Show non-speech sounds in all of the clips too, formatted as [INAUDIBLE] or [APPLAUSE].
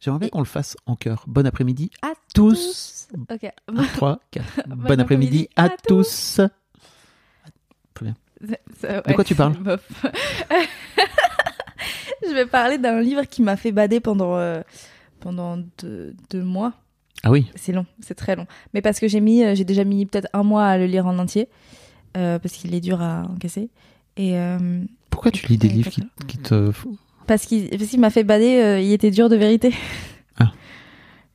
J'aimerais bien qu'on le fasse en chœur. Bon après-midi À tous. Ok. 3, 4. [LAUGHS] Bon, Bon après-midi à, à tous. [LAUGHS] De quoi tu parles [LAUGHS] Je vais parler d'un livre qui m'a fait bader pendant, euh, pendant deux, deux mois. Ah oui, C'est long, c'est très long. Mais parce que j'ai mis, euh, j'ai déjà mis peut-être un mois à le lire en entier, euh, parce qu'il est dur à encaisser. Et euh, pourquoi tu lis des livres qui, qui te... parce qu'il m'a fait bader, euh, il était dur de vérité. Ah. [LAUGHS]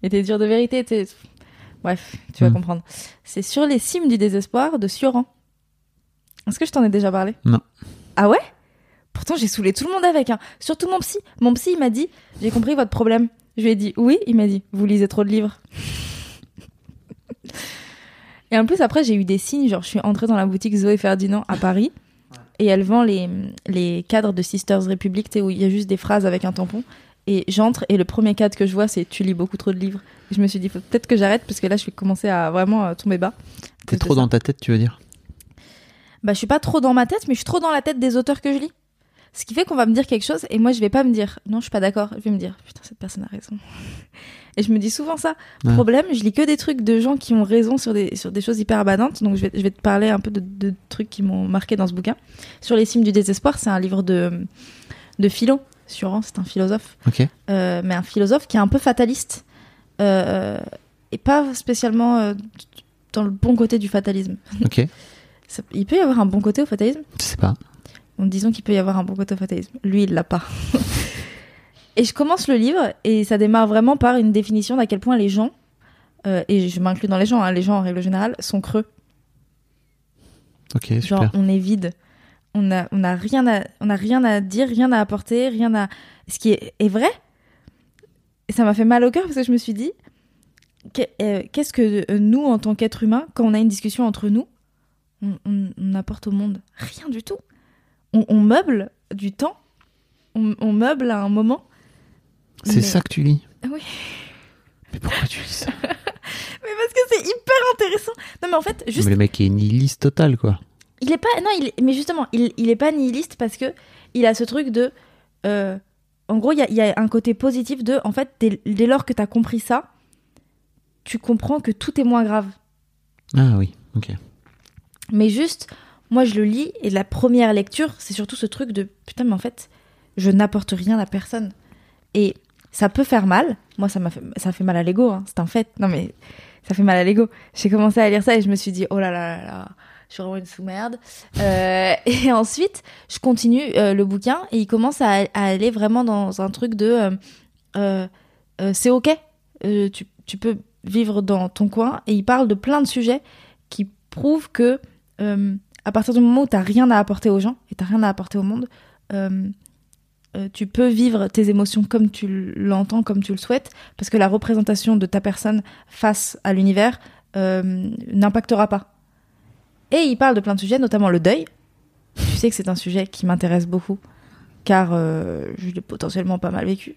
Il était dur de vérité. Bref, tu vas Hmm. comprendre. C'est sur les cimes du désespoir de Sioran. Est-ce que je t'en ai déjà parlé? Non. Ah ouais? Pourtant, j'ai saoulé tout le monde avec. Hein. Surtout mon psy. Mon psy, il m'a dit J'ai compris votre problème. Je lui ai dit Oui. Il m'a dit Vous lisez trop de livres. [LAUGHS] Et en plus, après, j'ai eu des signes. Genre, je suis entrée dans la boutique Zoé Ferdinand à Paris. Et elle vend les, les cadres de Sisters Republic, où il y a juste des phrases avec un tampon. Et j'entre, et le premier cadre que je vois, c'est Tu lis beaucoup trop de livres. Et je me suis dit peut-être que j'arrête, parce que là, je vais commencer à vraiment euh, tomber bas. T'es trop dans ta tête, tu veux dire? Bah, je suis pas trop dans ma tête, mais je suis trop dans la tête des auteurs que je lis. Ce qui fait qu'on va me dire quelque chose et moi je vais pas me dire non, je suis pas d'accord. Je vais me dire putain, cette personne a raison. Et je me dis souvent ça. Ouais. Problème, je lis que des trucs de gens qui ont raison sur des, sur des choses hyper abadantes. Donc je vais, je vais te parler un peu de, de trucs qui m'ont marqué dans ce bouquin. Sur les cimes du désespoir, c'est un livre de, de philo. Suran, c'est un philosophe. Ok. Euh, mais un philosophe qui est un peu fataliste. Euh, et pas spécialement euh, dans le bon côté du fatalisme. [LAUGHS] Ok. Ça- il peut y avoir un bon côté au fatalisme? Je sais pas. donc disons qu'il peut y avoir un bon côté au fatalisme. Lui, il l'a pas. [LAUGHS] et je commence le livre et ça démarre vraiment par une définition d'à quel point les gens, euh, et je m'inclus dans les gens, hein, les gens en règle générale, sont creux. Ok, Genre, super. on est vide. On a, on a rien à, on a rien à dire, rien à apporter, rien à. Ce qui est, est vrai. Et ça m'a fait mal au cœur parce que je me suis dit, euh, qu'est-ce que euh, nous, en tant qu'êtres humains, quand on a une discussion entre nous, on, on- on apporte au monde? Rien du tout. On, on meuble du temps. On meuble à un moment. C'est mais- ça que tu lis Ah oui. Mais pourquoi tu lis ça? [LAUGHS] Mais parce que c'est hyper intéressant. Non, mais en fait, juste Mais le mec est nihiliste total, quoi. Il est pas non il mais justement il, il est pas nihiliste parce que il a ce truc de euh, en gros il y a, il y a un côté positif de en fait dès, dès lors que t'as compris ça tu comprends que tout est moins grave Ah oui, ok. mais juste moi je le lis et la première lecture c'est surtout ce truc de putain mais en fait je n'apporte rien à personne et ça peut faire mal. Moi ça m'a fait mal à l'ego hein, c'est un fait. Non mais ça fait mal à l'ego. J'ai commencé à lire ça et je me suis dit oh là là là là je suis vraiment une sous-merde. Euh, [LAUGHS] et ensuite, je continue euh, le bouquin et il commence à, aller vraiment dans un truc de euh, c'est ok, tu, tu peux vivre dans ton coin. Et il parle de plein de sujets qui prouvent que à partir du moment où t'as rien à apporter aux gens et t'as rien à apporter au monde, euh, tu peux vivre tes émotions comme tu l'entends, comme tu le souhaites, parce que la représentation de ta personne face à l'univers euh, n'impactera pas. Et il parle de plein de sujets, notamment le deuil. Tu sais que c'est un sujet qui m'intéresse beaucoup, car euh, je l'ai potentiellement pas mal vécu.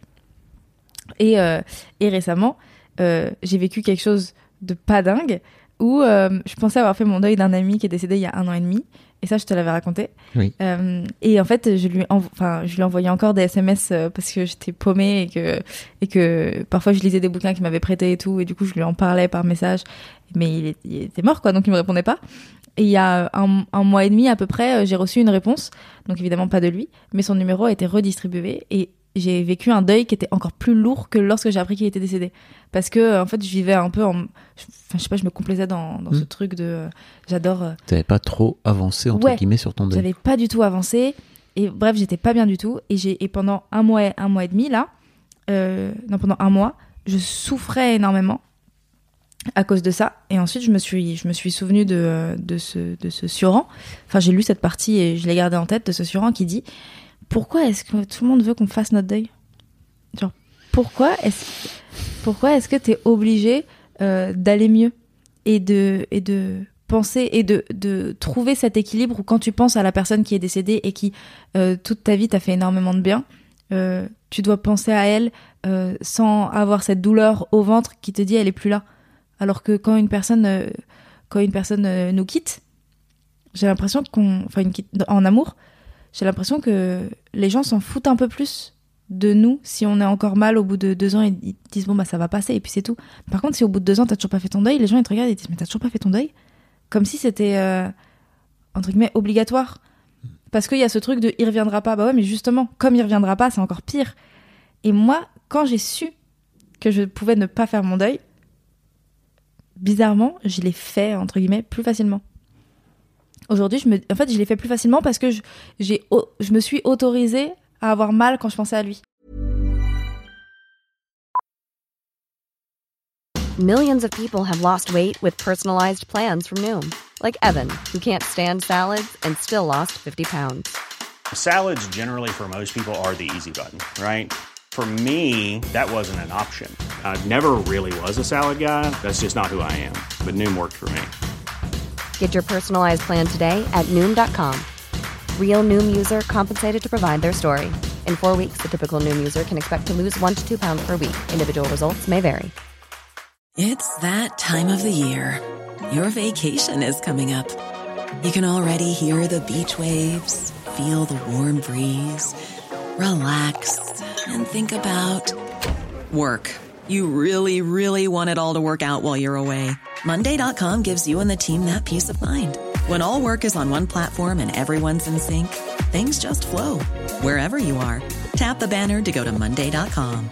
Et, et récemment, j'ai vécu quelque chose de pas dingue, où euh, je pensais avoir fait mon deuil d'un ami qui est décédé il y a un an et demi. Et ça, je te l'avais raconté. Oui. Euh, et en fait, je lui, enfin, je lui envoyais encore des SMS euh, parce que j'étais paumée et que, et que parfois je lisais des bouquins qu'il m'avait prêtés et tout. Et du coup, je lui en parlais par message. Mais il, est- il était mort, quoi, donc il me répondait pas. Et il y a un, un mois et demi à peu près, euh, j'ai reçu une réponse. Donc évidemment pas de lui, mais son numéro a été redistribué. Et j'ai vécu un deuil qui était encore plus lourd que lorsque j'ai appris qu'il était décédé. Parce que, euh, en fait, je vivais un peu en. je- Enfin, je sais pas, je me complaisais dans, dans ce Mm. truc de. euh, J'adore. euh, T'avais pas trop avancé, entre Ouais. guillemets, sur ton deuil. j'avais pas du tout avancé. Et bref, j'étais pas bien du tout. Et, j'ai, et pendant un mois, un mois et demi, là, euh, non, pendant un mois, je souffrais énormément à cause de ça. Et ensuite, je me suis, je me suis souvenu de, de, ce, de ce Suran. Enfin, j'ai lu cette partie et je l'ai gardée en tête de ce Suran qui dit Pourquoi est-ce que tout le monde veut qu'on fasse notre deuil? Genre, pourquoi est-ce, pourquoi est-ce que t'es obligé euh, d'aller mieux et de, et de penser et de, de trouver cet équilibre où quand tu penses à la personne qui est décédée et qui euh, toute ta vie t'a fait énormément de bien, euh, tu dois penser à elle sans avoir cette douleur au ventre qui te dit elle est plus là. Alors que quand une personne, quand une personne nous quitte, j'ai l'impression qu'on, enfin en amour, j'ai l'impression que les gens s'en foutent un peu plus de nous si on est encore mal au bout de deux ans et ils disent bon bah ça va passer et puis c'est tout. Par contre si au bout de deux ans t'as toujours pas fait ton deuil, les gens ils te regardent et ils disent mais t'as toujours pas fait ton deuil, comme si c'était euh, entre guillemets obligatoire. Parce qu'il y a ce truc de il reviendra pas. Bah ouais, mais justement, comme il reviendra pas, c'est encore pire. Et moi, quand j'ai su que je pouvais ne pas faire mon deuil, bizarrement, je l'ai fait, entre guillemets, plus facilement. Aujourd'hui, je me... en fait, je l'ai fait plus facilement parce que je, j'ai, au- je me suis autorisée à avoir mal quand je pensais à lui. Millions of people have lost weight with personalized plans from Noom, like Evan, who can't stand salads and still lost 50 pounds. Salads, generally, for most people, are the easy button, right? For me, that wasn't an option. I never really was a salad guy. That's just not who I am. But Noom worked for me. Get your personalized plan today at Noom.com. Real Noom user compensated to provide their story. In four weeks, the typical Noom user can expect to lose one to two pounds per week. Individual results may vary. It's that time of the year. Your vacation is coming up. You can already hear the beach waves, feel the warm breeze, relax, and think about work. You really, really want it all to work out while you're away. Monday.com gives you and the team that peace of mind. When all work is on one platform and everyone's in sync, things just flow wherever you are. Tap the banner to go to Monday.com.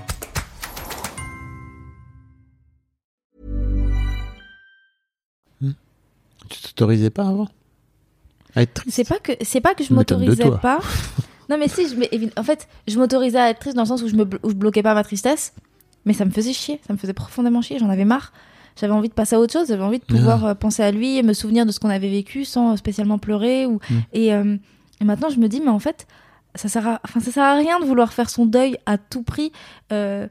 Tu t'autorisais pas avant? À être triste? C'est pas que c'est pas que je m'autorisais pas. [LAUGHS] Non mais si, je, mais en fait, je m'autorisais à être triste dans le sens où je me où je bloquais pas ma tristesse, mais ça me faisait chier, ça me faisait profondément chier, j'en avais marre. J'avais envie de passer à autre chose, j'avais envie de pouvoir euh, penser à lui et me souvenir de ce qu'on avait vécu sans spécialement pleurer ou Mm. et, euh, et maintenant je me dis mais en fait ça sert à enfin ça sert à rien de vouloir faire son deuil à tout prix. Euh,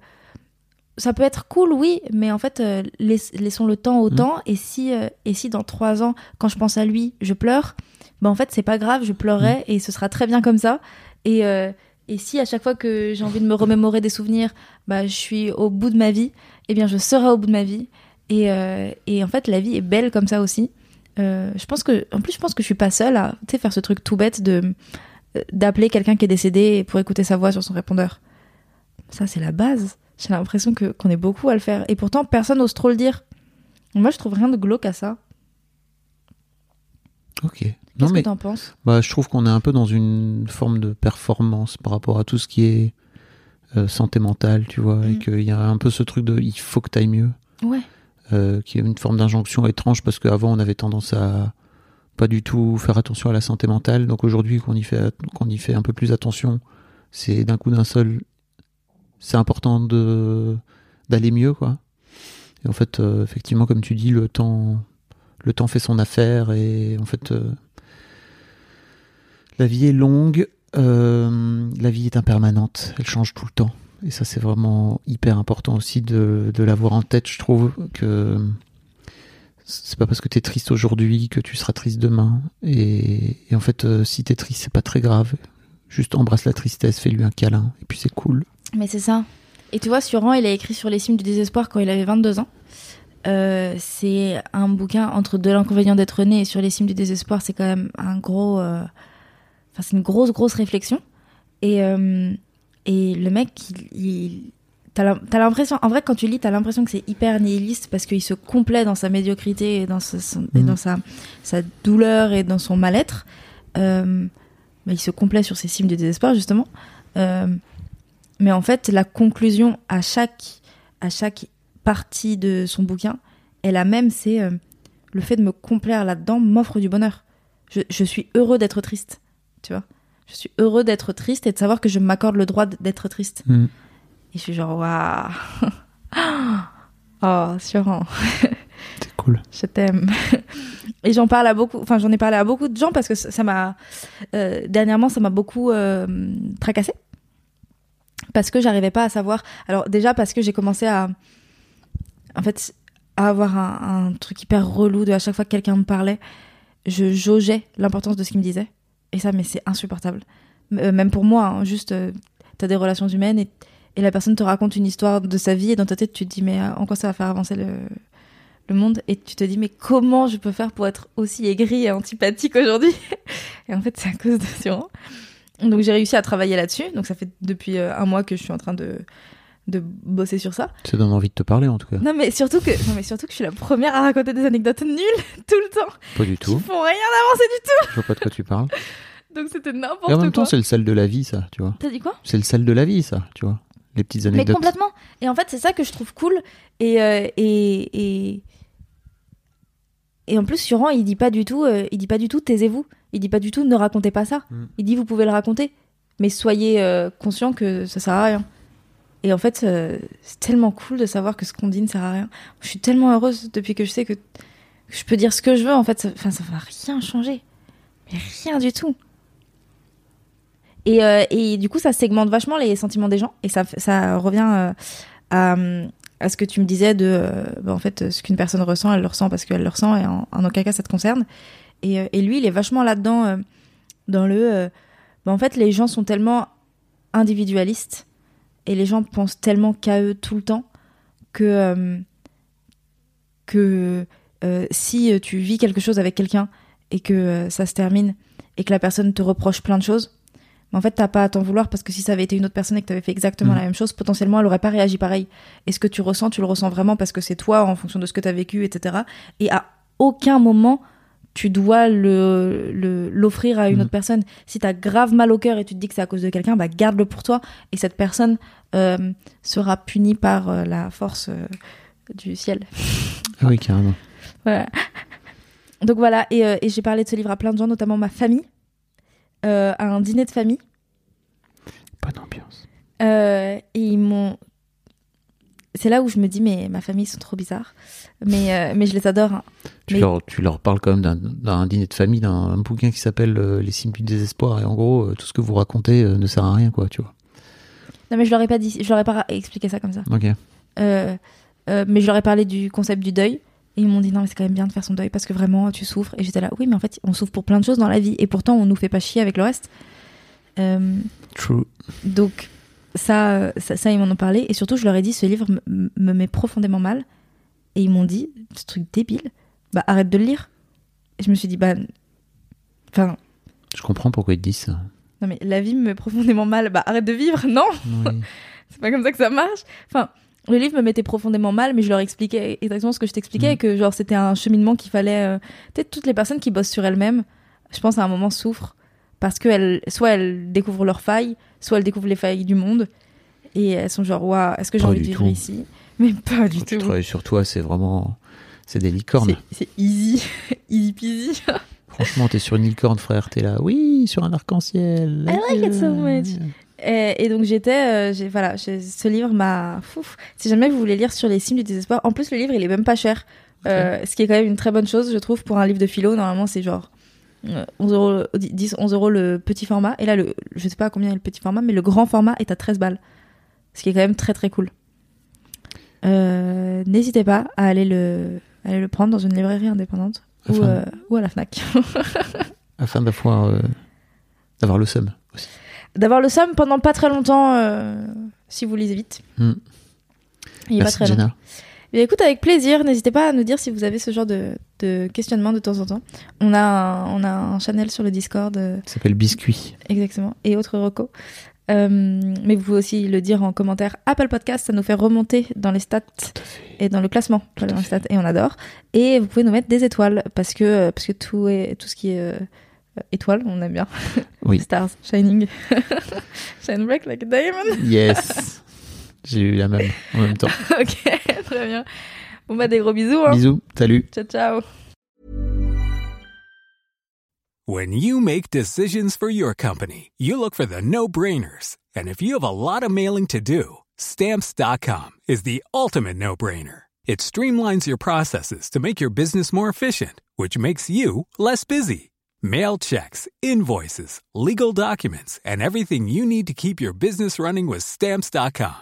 ça peut être cool, oui, mais en fait, euh, laiss- laissons le temps au Mm. temps. Et si, et si dans trois ans, quand je pense à lui, je pleure, bah en fait, c'est pas grave, je pleurerai Mm. et ce sera très bien comme ça. Et, et si à chaque fois que j'ai envie de me remémorer des souvenirs, bah, je suis au bout de ma vie, eh bien, je serai au bout de ma vie. Et, euh, et en fait, la vie est belle comme ça aussi. Euh, je pense que, en plus, je pense que je suis pas seule à faire ce truc tout bête de euh, d'appeler quelqu'un qui est décédé pour écouter sa voix sur son répondeur. Ça, c'est la base. J'ai l'impression que qu'on est beaucoup à le faire. Et pourtant, personne n'ose trop le dire. Moi, je trouve rien de glauque à ça. Ok. Qu'est-ce que t'en penses? bah, je trouve qu'on est un peu dans une forme de performance par rapport à tout ce qui est euh, santé mentale, tu vois, et Mm. qu'il y a un peu ce truc de il faut que t'ailles mieux, Ouais. Euh, qui est une forme d'injonction étrange parce qu'avant on avait tendance à pas du tout faire attention à la santé mentale, donc aujourd'hui qu'on y fait qu'on y fait un peu plus attention, c'est d'un coup d'un seul, c'est important de d'aller mieux, quoi. Et en fait, euh, effectivement, comme tu dis, le temps, le temps fait son affaire et en fait, euh, la vie est longue. la vie est impermanente, elle change tout le temps. Et ça, c'est vraiment hyper important aussi de, de l'avoir en tête. Je trouve que c'est pas parce que t'es triste aujourd'hui que tu seras triste demain. Et, en fait, euh, si t'es triste, c'est pas très grave. Juste embrasse la tristesse, fais-lui un câlin, et puis c'est cool. Mais c'est ça. Et tu vois, Suran, il a écrit sur les cimes du désespoir quand il avait 22 ans. Euh, c'est un bouquin entre de l'inconvénient d'être né et sur les cimes du désespoir. C'est quand même un gros. euh, Enfin, c'est une grosse, grosse réflexion. Et, et le mec, il. il- T'as l'im- t'as l'impression, en vrai, quand tu lis, t'as l'impression que c'est hyper nihiliste parce qu'il se complaît dans sa médiocrité et dans, sa- son- et Mhm. dans sa, sa douleur et dans son mal-être. Euh, mais il se complaît sur ses cimes du désespoir, justement. Euh, mais en fait, la conclusion à chaque, à chaque partie de son bouquin est la même, c'est euh, le fait de me complaire là-dedans m'offre du bonheur. Je, je suis heureux d'être triste, tu vois. Je suis heureux d'être triste et de savoir que je m'accorde le droit d'être triste. Mm. Et je suis genre, waouh [LAUGHS] Oh, sûrement, C'est cool. je t'aime. Et j'en parle à beaucoup, enfin j'en ai parlé à beaucoup de gens parce que ça ça m'a, euh, dernièrement ça m'a beaucoup euh, tracassé parce que j'arrivais pas à savoir. Alors déjà parce que j'ai commencé à, en fait, à avoir un, un truc hyper relou de à chaque fois que quelqu'un me parlait, je jaugeais l'importance de ce qu'il me disait. Et ça, mais c'est insupportable. Euh, même pour moi, hein, juste, euh, t'as des relations humaines et, la personne te raconte une histoire de sa vie et dans ta tête, tu te dis, mais euh, en quoi ça va faire avancer le, monde Et tu te dis, mais comment je peux faire pour être aussi aigri et antipathique aujourd'hui [LAUGHS] Et en fait, c'est à cause de Sion. Donc j'ai réussi à travailler là-dessus. Donc ça fait depuis un mois que je suis en train de, de bosser sur ça. Ça donne envie de te parler en tout cas. Non mais surtout que non mais surtout que je suis la première à raconter des anecdotes nulles [LAUGHS] tout le temps Pas du tout. font rien avancer du Je vois pas de quoi tu parles. tout. [LAUGHS] Donc c'était Et en n'importe même quoi. temps, c'est le sel de la vie, ça, tu vois. T'as dit quoi? C'est le sel de la vie, ça, tu vois. Les petites Mais anecdotes. complètement. Et en fait, c'est ça que je trouve cool. Et, euh, et, et, et en plus, Suran, il dit pas du tout, euh, il dit pas du tout, taisez-vous. Il dit pas du tout, ne racontez pas ça. Mm. Il dit, vous pouvez le raconter, mais soyez euh, conscient que ça sert à rien. Et en fait, euh, c'est tellement cool de savoir que ce qu'on dit ne sert à rien. Je suis tellement heureuse depuis que je sais que, je peux dire ce que je veux. En fait, ça, enfin, ça va rien changer. Mais rien du tout. Et, euh, et du coup, ça segmente vachement les sentiments des gens. Et ça, ça revient euh, à, à ce que tu me disais de, euh, bah, en fait, ce qu'une personne ressent, elle le ressent parce qu'elle le ressent et en, aucun cas ça te concerne. Et, euh, et lui, il est vachement là-dedans, euh, dans le. bah, en fait, les gens sont tellement individualistes et les gens pensent tellement qu'à eux tout le temps que. euh, que euh, si tu vis quelque chose avec quelqu'un et que euh, ça se termine et que la personne te reproche plein de choses, mais en fait, t'as pas à t'en vouloir parce que si ça avait été une autre personne et que t'avais fait exactement Mhm. la même chose, potentiellement, elle aurait pas réagi pareil. Et ce que tu ressens, tu le ressens vraiment parce que c'est toi en fonction de ce que t'as vécu, etc. Et à aucun moment, tu dois le le- l'offrir à une Mhm. autre personne. Si t'as grave mal au cœur et tu te dis que c'est à cause de quelqu'un, bah garde-le pour toi. Et cette personne euh, sera punie par euh, la force euh, du ciel. Ah oui, carrément. Voilà. [LAUGHS] Donc voilà, et, et j'ai parlé de ce livre à plein de gens, notamment ma famille, à un dîner de famille. Bonne ambiance. Et ils m'ont. C'est là où je me dis, mais ma famille, ils sont trop bizarres. Mais, euh, mais je les adore. hein. Tu, Mais- leur, tu leur parles quand même d'un- dîner de famille, d'un bouquin qui s'appelle euh, Les signes du désespoir. Et en gros, euh, tout ce que vous racontez ne sert à rien, quoi, tu vois. Non, mais je leur ai pas dit, je leur ai pas expliqué ça comme ça. Ok. Mais je leur ai parlé du concept du deuil. Et ils m'ont dit, non, mais c'est quand même bien de faire son deuil parce que vraiment, tu souffres. Et j'étais là, oui, mais en fait, on souffre pour plein de choses dans la vie. Et pourtant, on nous fait pas chier avec le reste. True. Donc ça, ça, ça, ils m'en ont parlé. Et surtout, je leur ai dit, ce livre me, me met profondément mal. Et ils m'ont dit, ce truc débile, bah arrête de le lire. Et je me suis dit, bah... Enfin, Je comprends pourquoi ils te disent ça. non mais la vie me met profondément mal, bah arrête de vivre, non? Oui. [LAUGHS] C'est pas comme ça que ça marche. Enfin, le livre me mettait profondément mal, mais je leur expliquais exactement ce que je t'expliquais, Mhm. que genre c'était un cheminement qu'il fallait... euh, Peut-être toutes les personnes qui bossent sur elles-mêmes, je pense à un moment souffrent, parce que elles, soit elles découvrent leurs failles, soit elles découvrent les failles du monde, et elles sont genre, waouh, est-ce que j'ai envie de vivre tout. ici? Mais pas du Quand tu tout. travailles sur toi, c'est vraiment. C'est des licornes. C'est easy, [LAUGHS] easy peasy. Franchement, t'es sur une licorne, frère. T'es là. Oui, sur un arc-en-ciel. I like it so much. Et, et donc j'étais, euh, voilà, ce livre m'a. Si jamais vous voulez lire sur les signes du désespoir, en plus le livre il est même pas cher, Euh, ce qui est quand même une très bonne chose, je trouve, pour un livre de philo. Normalement c'est genre 11 euros, 10, 11 euros le petit format. Et là, le, je sais pas combien est le petit format, mais le grand format est à 13 balles. Ce qui est quand même très très cool. Euh, N'hésitez pas à aller le, aller le prendre dans une librairie indépendante ou, euh, à la Fnac. [LAUGHS] Afin d'avoir euh, d'avoir le seum aussi. D'avoir le somme pendant pas très longtemps euh, si vous lisez vite. Hmm. Il est pas Merci très long. Jenna. Bien, écoute, avec plaisir. N'hésitez pas à nous dire si vous avez ce genre de, de questionnement de temps en temps. On a un, on a un channel sur le Discord, euh, Ça s'appelle Biscuit. exactement, et autres recos. Euh, mais vous pouvez aussi le dire en commentaire Apple Podcast, ça nous fait remonter dans les stats et dans le classement, dans les stats, et on adore. Et vous pouvez nous mettre des étoiles parce que euh, parce que tout est tout ce qui est euh, étoiles, on aime bien. Oui. [LAUGHS] Stars, shining, [LAUGHS] shine bright like a diamond. Yes. [LAUGHS] J'ai eu la même en même temps. [LAUGHS] ok, très bien. Bon bah des gros bisous. Hein. Bisous. Salut. Ciao ciao. When you make decisions for your company, you look for the no brainers. And if you have a lot of mailing to do, stamps.com is the ultimate no brainer. It streamlines your processes to make your business more efficient, which makes you less busy. Mail checks, invoices, legal documents, and everything you need to keep your business running with stamps.com.